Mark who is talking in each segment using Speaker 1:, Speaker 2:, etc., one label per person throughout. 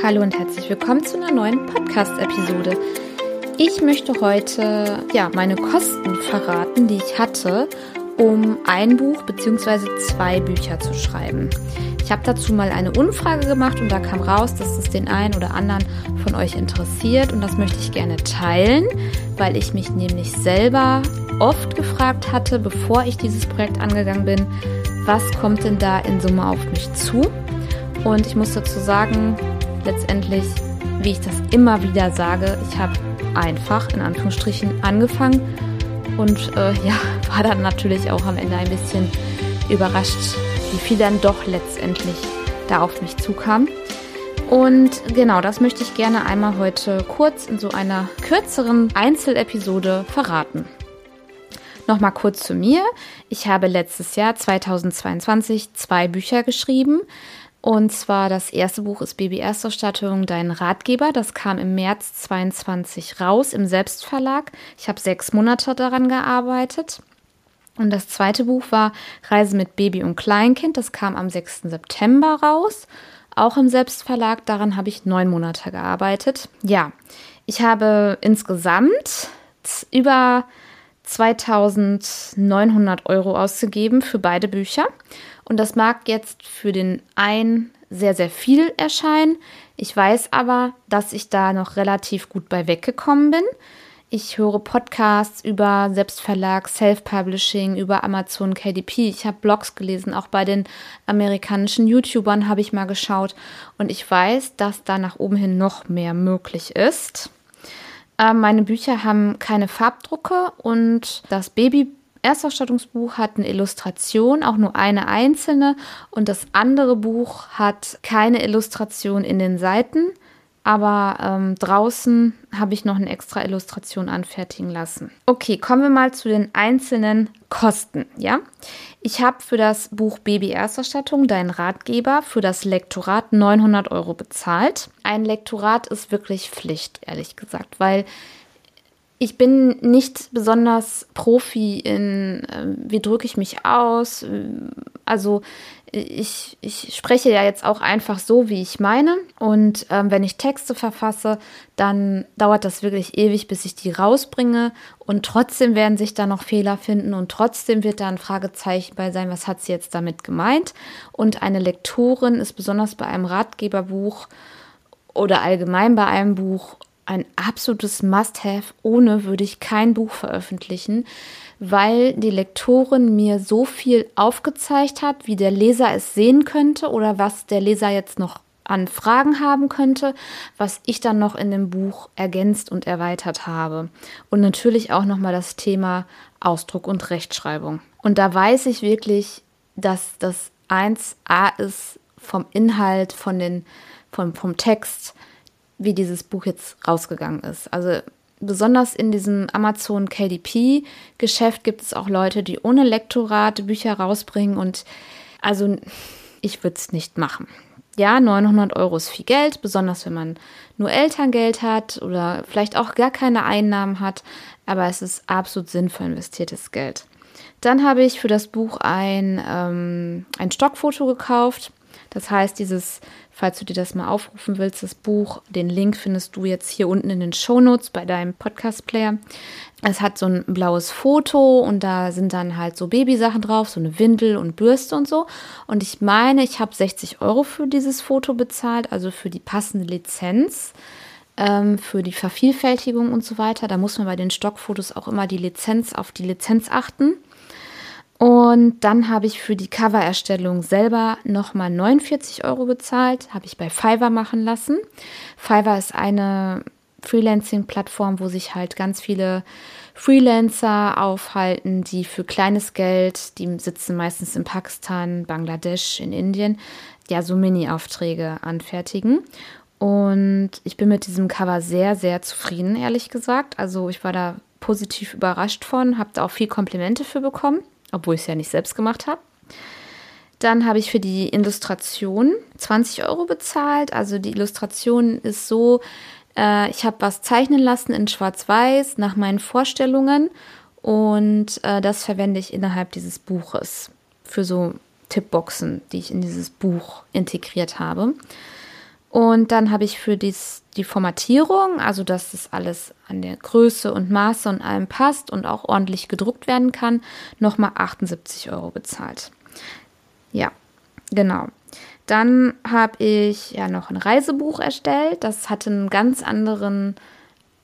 Speaker 1: Hallo und herzlich willkommen zu einer neuen Podcast-Episode. Ich möchte heute ja meine Kosten verraten, die ich hatte, um ein Buch bzw. zwei Bücher zu schreiben. Ich habe dazu mal eine Umfrage gemacht und da kam raus, dass es den einen oder anderen von euch interessiert und das möchte ich gerne teilen, weil ich mich nämlich selber oft gefragt hatte, bevor ich dieses Projekt angegangen bin, was kommt denn da in Summe auf mich zu? Und ich muss dazu sagen, letztendlich, wie ich das immer wieder sage, ich habe einfach in Anführungsstrichen angefangen und äh, ja, war dann natürlich auch am Ende ein bisschen überrascht, wie viel dann doch letztendlich da auf mich zukam. Und genau, das möchte ich gerne einmal heute kurz in so einer kürzeren Einzelepisode verraten. Nochmal kurz zu mir. Ich habe letztes Jahr 2022 zwei Bücher geschrieben. Und zwar das erste Buch ist Baby Erstausstattung, dein Ratgeber. Das kam im März 22 raus im Selbstverlag. Ich habe sechs Monate daran gearbeitet. Und das zweite Buch war Reise mit Baby und Kleinkind. Das kam am 6. September raus. Auch im Selbstverlag. Daran habe ich neun Monate gearbeitet. Ja, ich habe insgesamt über 2900 Euro ausgegeben für beide Bücher. Und das mag jetzt für den einen sehr, sehr viel erscheinen. Ich weiß aber, dass ich da noch relativ gut bei weggekommen bin. Ich höre Podcasts über Selbstverlag, Self-Publishing, über Amazon KDP. Ich habe Blogs gelesen, auch bei den amerikanischen YouTubern habe ich mal geschaut. Und ich weiß, dass da nach oben hin noch mehr möglich ist. Ähm, meine Bücher haben keine Farbdrucke und das Baby Erstausstattungsbuch hat eine Illustration, auch nur eine einzelne, und das andere Buch hat keine Illustration in den Seiten, aber ähm, draußen habe ich noch eine extra Illustration anfertigen lassen. Okay, kommen wir mal zu den einzelnen Kosten. Ja, ich habe für das Buch Baby Erstausstattung, dein Ratgeber, für das Lektorat 900 Euro bezahlt. Ein Lektorat ist wirklich Pflicht, ehrlich gesagt, weil ich bin nicht besonders Profi in, äh, wie drücke ich mich aus. Also ich, ich spreche ja jetzt auch einfach so, wie ich meine. Und ähm, wenn ich Texte verfasse, dann dauert das wirklich ewig, bis ich die rausbringe. Und trotzdem werden sich da noch Fehler finden und trotzdem wird da ein Fragezeichen bei sein, was hat sie jetzt damit gemeint. Und eine Lektorin ist besonders bei einem Ratgeberbuch oder allgemein bei einem Buch ein absolutes Must-Have. Ohne würde ich kein Buch veröffentlichen, weil die Lektorin mir so viel aufgezeigt hat, wie der Leser es sehen könnte oder was der Leser jetzt noch an Fragen haben könnte, was ich dann noch in dem Buch ergänzt und erweitert habe. Und natürlich auch nochmal das Thema Ausdruck und Rechtschreibung. Und da weiß ich wirklich, dass das 1a ist vom Inhalt, von den, vom, vom Text, wie dieses Buch jetzt rausgegangen ist. Also besonders in diesem Amazon KDP-Geschäft gibt es auch Leute, die ohne Lektorat Bücher rausbringen und also ich würde es nicht machen. Ja, 900 Euro ist viel Geld, besonders wenn man nur Elterngeld hat oder vielleicht auch gar keine Einnahmen hat, aber es ist absolut sinnvoll investiertes Geld. Dann habe ich für das Buch ein, ähm, ein Stockfoto gekauft. Das heißt, dieses, falls du dir das mal aufrufen willst, das Buch, den Link findest du jetzt hier unten in den Shownotes bei deinem Podcast-Player. Es hat so ein blaues Foto und da sind dann halt so Babysachen drauf, so eine Windel und Bürste und so. Und ich meine, ich habe 60 Euro für dieses Foto bezahlt, also für die passende Lizenz ähm, für die Vervielfältigung und so weiter. Da muss man bei den Stockfotos auch immer die Lizenz auf die Lizenz achten. Und dann habe ich für die Covererstellung selber nochmal 49 Euro bezahlt, habe ich bei Fiverr machen lassen. Fiverr ist eine Freelancing-Plattform, wo sich halt ganz viele Freelancer aufhalten, die für kleines Geld, die sitzen meistens in Pakistan, Bangladesch, in Indien, ja, so Mini-Aufträge anfertigen. Und ich bin mit diesem Cover sehr, sehr zufrieden, ehrlich gesagt. Also ich war da positiv überrascht von, habe da auch viel Komplimente für bekommen obwohl ich es ja nicht selbst gemacht habe. Dann habe ich für die Illustration 20 Euro bezahlt. Also die Illustration ist so, äh, ich habe was zeichnen lassen in Schwarz-Weiß nach meinen Vorstellungen und äh, das verwende ich innerhalb dieses Buches für so Tippboxen, die ich in dieses Buch integriert habe. Und dann habe ich für dies, die Formatierung, also dass das alles an der Größe und Maße und allem passt und auch ordentlich gedruckt werden kann, nochmal 78 Euro bezahlt. Ja, genau. Dann habe ich ja noch ein Reisebuch erstellt. Das hatte einen ganz anderen,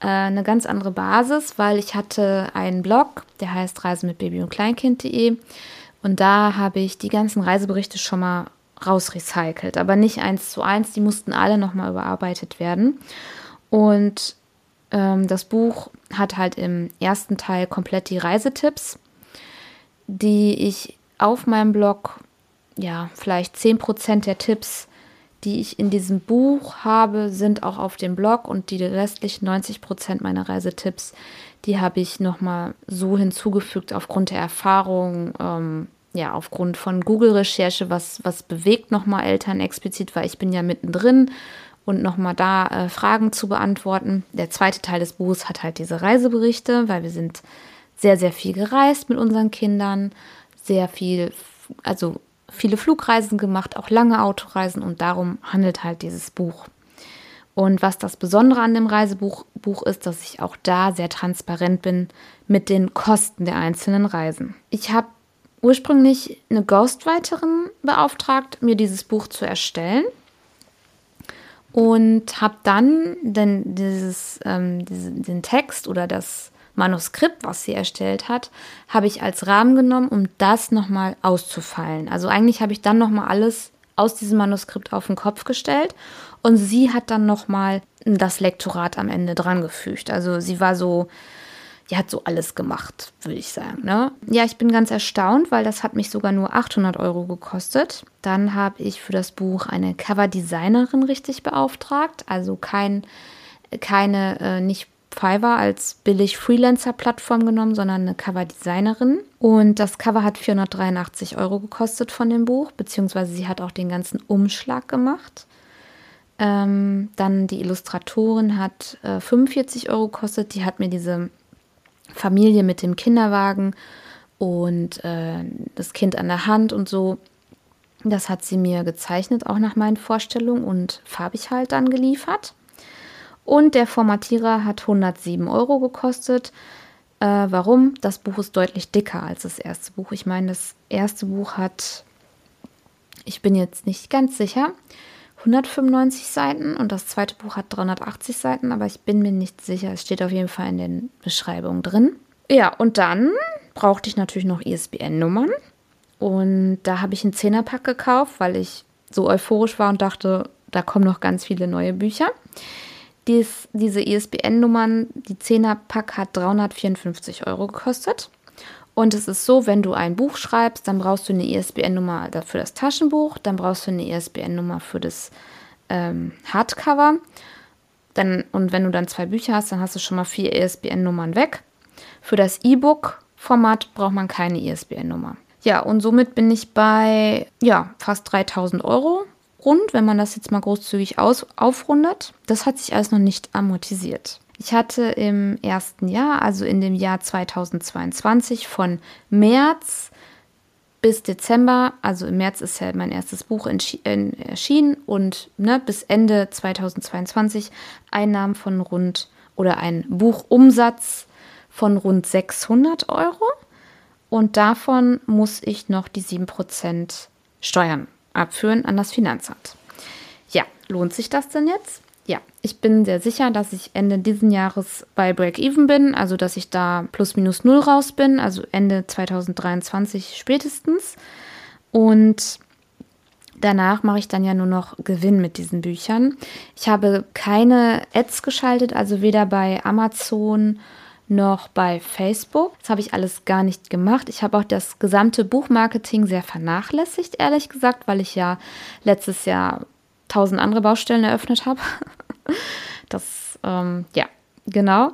Speaker 1: äh, eine ganz andere Basis, weil ich hatte einen Blog, der heißt reise mit Baby und Kleinkind.de. Und da habe ich die ganzen Reiseberichte schon mal rausrecycelt, aber nicht eins zu eins. Die mussten alle nochmal überarbeitet werden. Und ähm, das Buch hat halt im ersten Teil komplett die Reisetipps, die ich auf meinem Blog, ja, vielleicht 10% der Tipps, die ich in diesem Buch habe, sind auch auf dem Blog und die restlichen 90% meiner Reisetipps, die habe ich nochmal so hinzugefügt aufgrund der Erfahrung, ähm, ja, aufgrund von Google-Recherche, was, was bewegt nochmal Eltern explizit, weil ich bin ja mittendrin und nochmal da äh, Fragen zu beantworten. Der zweite Teil des Buches hat halt diese Reiseberichte, weil wir sind sehr, sehr viel gereist mit unseren Kindern, sehr viel, also viele Flugreisen gemacht, auch lange Autoreisen und darum handelt halt dieses Buch. Und was das Besondere an dem Reisebuch Buch ist, dass ich auch da sehr transparent bin mit den Kosten der einzelnen Reisen. Ich habe ursprünglich eine Ghostwriterin beauftragt, mir dieses Buch zu erstellen. Und habe dann den, dieses, ähm, diesen, den Text oder das Manuskript, was sie erstellt hat, habe ich als Rahmen genommen, um das nochmal auszufallen. Also eigentlich habe ich dann nochmal alles aus diesem Manuskript auf den Kopf gestellt und sie hat dann nochmal das Lektorat am Ende dran gefügt. Also sie war so die hat so alles gemacht, würde ich sagen. Ne? Ja, ich bin ganz erstaunt, weil das hat mich sogar nur 800 Euro gekostet. Dann habe ich für das Buch eine Coverdesignerin richtig beauftragt, also kein, keine, äh, nicht Fiverr als billig Freelancer-Plattform genommen, sondern eine Coverdesignerin. Und das Cover hat 483 Euro gekostet von dem Buch, beziehungsweise sie hat auch den ganzen Umschlag gemacht. Ähm, dann die Illustratorin hat äh, 45 Euro gekostet. Die hat mir diese Familie mit dem Kinderwagen und äh, das Kind an der Hand und so. Das hat sie mir gezeichnet, auch nach meinen Vorstellungen und farbig halt dann geliefert. Und der Formatierer hat 107 Euro gekostet. Äh, warum? Das Buch ist deutlich dicker als das erste Buch. Ich meine, das erste Buch hat, ich bin jetzt nicht ganz sicher, 195 Seiten und das zweite Buch hat 380 Seiten, aber ich bin mir nicht sicher. Es steht auf jeden Fall in den Beschreibungen drin. Ja, und dann brauchte ich natürlich noch ISBN-Nummern. Und da habe ich einen Zehnerpack gekauft, weil ich so euphorisch war und dachte, da kommen noch ganz viele neue Bücher. Dies, diese ISBN-Nummern, die Zehnerpack hat 354 Euro gekostet. Und es ist so, wenn du ein Buch schreibst, dann brauchst du eine ISBN-Nummer für das Taschenbuch, dann brauchst du eine ISBN-Nummer für das ähm, Hardcover. Dann, und wenn du dann zwei Bücher hast, dann hast du schon mal vier ISBN-Nummern weg. Für das E-Book-Format braucht man keine ISBN-Nummer. Ja, und somit bin ich bei ja, fast 3000 Euro rund, wenn man das jetzt mal großzügig aus, aufrundet. Das hat sich alles noch nicht amortisiert. Ich hatte im ersten Jahr, also in dem Jahr 2022, von März bis Dezember, also im März ist ja mein erstes Buch erschienen und ne, bis Ende 2022 Einnahmen von rund oder ein Buchumsatz von rund 600 Euro. Und davon muss ich noch die 7% Steuern abführen an das Finanzamt. Ja, lohnt sich das denn jetzt? Ja, ich bin sehr sicher, dass ich Ende diesen Jahres bei Break-Even bin, also dass ich da plus minus null raus bin, also Ende 2023 spätestens. Und danach mache ich dann ja nur noch Gewinn mit diesen Büchern. Ich habe keine Ads geschaltet, also weder bei Amazon noch bei Facebook. Das habe ich alles gar nicht gemacht. Ich habe auch das gesamte Buchmarketing sehr vernachlässigt, ehrlich gesagt, weil ich ja letztes Jahr tausend andere Baustellen eröffnet habe. Das, ähm, ja, genau.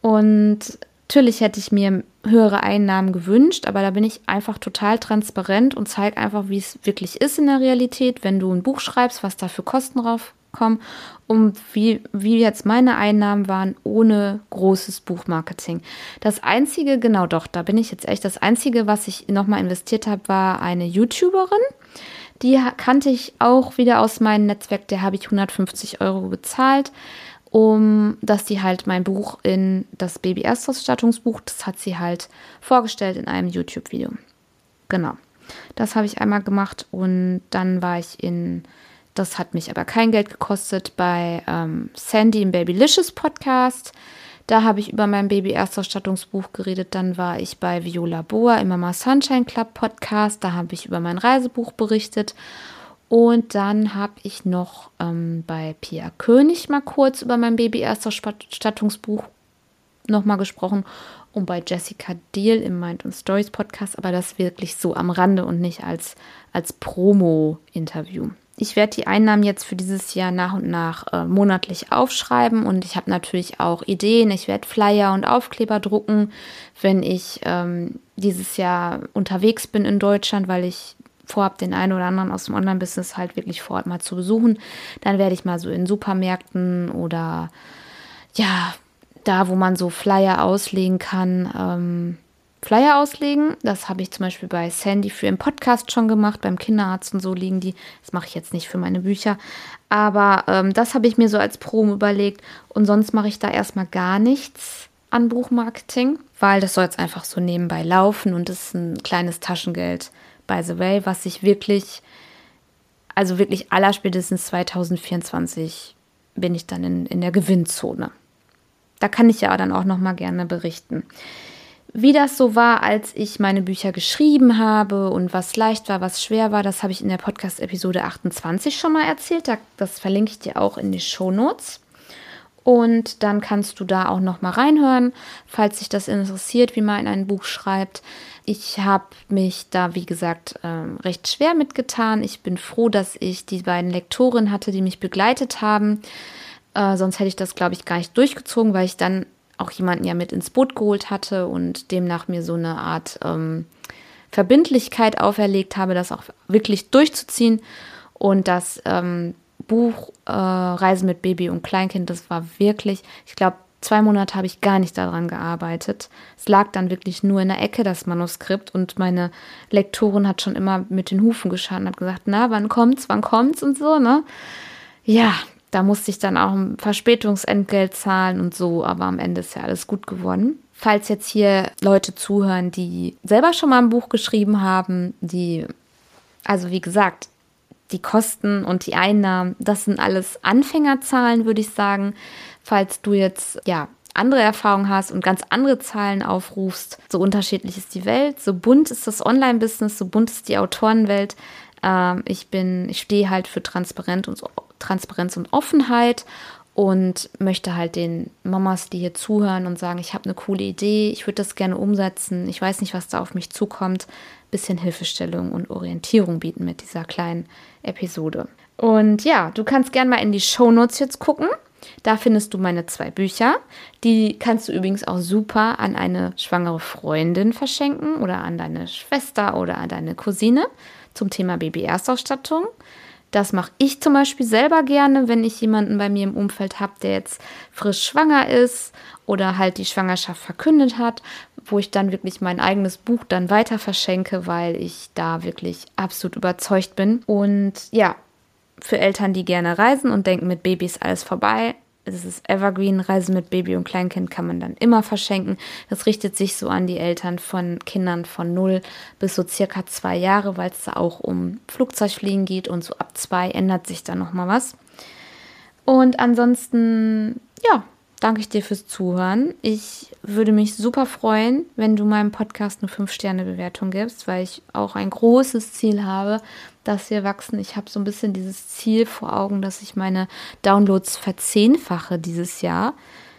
Speaker 1: Und natürlich hätte ich mir höhere Einnahmen gewünscht, aber da bin ich einfach total transparent und zeige einfach, wie es wirklich ist in der Realität, wenn du ein Buch schreibst, was da für Kosten draufkommen und wie, wie jetzt meine Einnahmen waren ohne großes Buchmarketing. Das einzige, genau doch, da bin ich jetzt echt, das einzige, was ich nochmal investiert habe, war eine YouTuberin Die kannte ich auch wieder aus meinem Netzwerk. Der habe ich 150 Euro gezahlt, um dass die halt mein Buch in das Baby-Erstausstattungsbuch, das hat sie halt vorgestellt in einem YouTube-Video. Genau. Das habe ich einmal gemacht und dann war ich in, das hat mich aber kein Geld gekostet, bei ähm, Sandy im Babylicious Podcast. Da habe ich über mein Baby-Erstausstattungsbuch geredet. Dann war ich bei Viola Boa im Mama Sunshine Club Podcast. Da habe ich über mein Reisebuch berichtet. Und dann habe ich noch ähm, bei Pia König mal kurz über mein Baby-Erstausstattungsbuch nochmal gesprochen und bei Jessica Deal im Mind und Stories Podcast, aber das wirklich so am Rande und nicht als, als Promo-Interview. Ich werde die Einnahmen jetzt für dieses Jahr nach und nach äh, monatlich aufschreiben und ich habe natürlich auch Ideen. Ich werde Flyer und Aufkleber drucken, wenn ich ähm, dieses Jahr unterwegs bin in Deutschland, weil ich vorhabe, den einen oder anderen aus dem Online-Business halt wirklich vor Ort mal zu besuchen. Dann werde ich mal so in Supermärkten oder ja, da, wo man so Flyer auslegen kann, ähm, Flyer auslegen. Das habe ich zum Beispiel bei Sandy für im Podcast schon gemacht, beim Kinderarzt und so liegen die. Das mache ich jetzt nicht für meine Bücher. Aber ähm, das habe ich mir so als Promo überlegt. Und sonst mache ich da erstmal gar nichts an Buchmarketing, weil das soll jetzt einfach so nebenbei laufen und das ist ein kleines Taschengeld, by the way, was ich wirklich, also wirklich allerspätestens 2024 bin ich dann in, in der Gewinnzone. Da kann ich ja dann auch noch mal gerne berichten. Wie das so war, als ich meine Bücher geschrieben habe und was leicht war, was schwer war, das habe ich in der Podcast-Episode 28 schon mal erzählt. Das verlinke ich dir auch in die Show Notes. Und dann kannst du da auch noch mal reinhören, falls dich das interessiert, wie man ein Buch schreibt. Ich habe mich da, wie gesagt, ähm, recht schwer mitgetan. Ich bin froh, dass ich die beiden Lektorinnen hatte, die mich begleitet haben. Äh, sonst hätte ich das, glaube ich, gar nicht durchgezogen, weil ich dann auch jemanden ja mit ins Boot geholt hatte und demnach mir so eine Art ähm, Verbindlichkeit auferlegt habe, das auch wirklich durchzuziehen. Und das ähm, Buch äh, Reisen mit Baby und Kleinkind, das war wirklich, ich glaube, zwei Monate habe ich gar nicht daran gearbeitet. Es lag dann wirklich nur in der Ecke, das Manuskript. Und meine Lektorin hat schon immer mit den Hufen geschaut und hat gesagt, na, wann kommt's, wann kommt's und so, ne? Ja, da musste ich dann auch ein Verspätungsentgelt zahlen und so, aber am Ende ist ja alles gut geworden. Falls jetzt hier Leute zuhören, die selber schon mal ein Buch geschrieben haben, die, also wie gesagt, die Kosten und die Einnahmen, das sind alles Anfängerzahlen, würde ich sagen. Falls du jetzt, ja, andere Erfahrungen hast und ganz andere Zahlen aufrufst, so unterschiedlich ist die Welt, so bunt ist das Online-Business, so bunt ist die Autorenwelt. Ähm, ich bin, ich stehe halt für Transparenz und, Transparenz und Offenheit und möchte halt den Mamas, die hier zuhören und sagen, ich habe eine coole Idee, ich würde das gerne umsetzen, ich weiß nicht, was da auf mich zukommt, bisschen Hilfestellung und Orientierung bieten mit dieser kleinen Episode. Und ja, du kannst gerne mal in die Show Notes jetzt gucken. Da findest du meine zwei Bücher. Die kannst du übrigens auch super an eine schwangere Freundin verschenken oder an deine Schwester oder an deine Cousine zum Thema Baby-Erstausstattung. Das mache ich zum Beispiel selber gerne, wenn ich jemanden bei mir im Umfeld habe, der jetzt frisch schwanger ist oder halt die Schwangerschaft verkündet hat, wo ich dann wirklich mein eigenes Buch dann weiter verschenke, weil ich da wirklich absolut überzeugt bin. Und ja, für Eltern, die gerne reisen und denken, mit Babys alles vorbei, es ist Evergreen, Reise mit Baby und Kleinkind kann man dann immer verschenken. Das richtet sich so an die Eltern von Kindern von 0 bis so circa zwei Jahre, weil es da auch um Flugzeugfliegen geht und so ab zwei ändert sich da nochmal was. Und ansonsten, ja, danke ich dir fürs Zuhören. Ich würde mich super freuen, wenn du meinem Podcast eine 5-Sterne-Bewertung gibst, weil ich auch ein großes Ziel habe, dass wir wachsen. Ich habe so ein bisschen dieses Ziel vor Augen, dass ich meine Downloads verzehnfache dieses Jahr.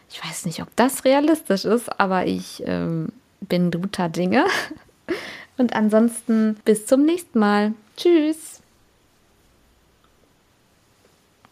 Speaker 1: Ich weiß nicht, ob das realistisch ist, aber ich ähm, bin guter Dinge. Und ansonsten bis zum nächsten Mal. Tschüss.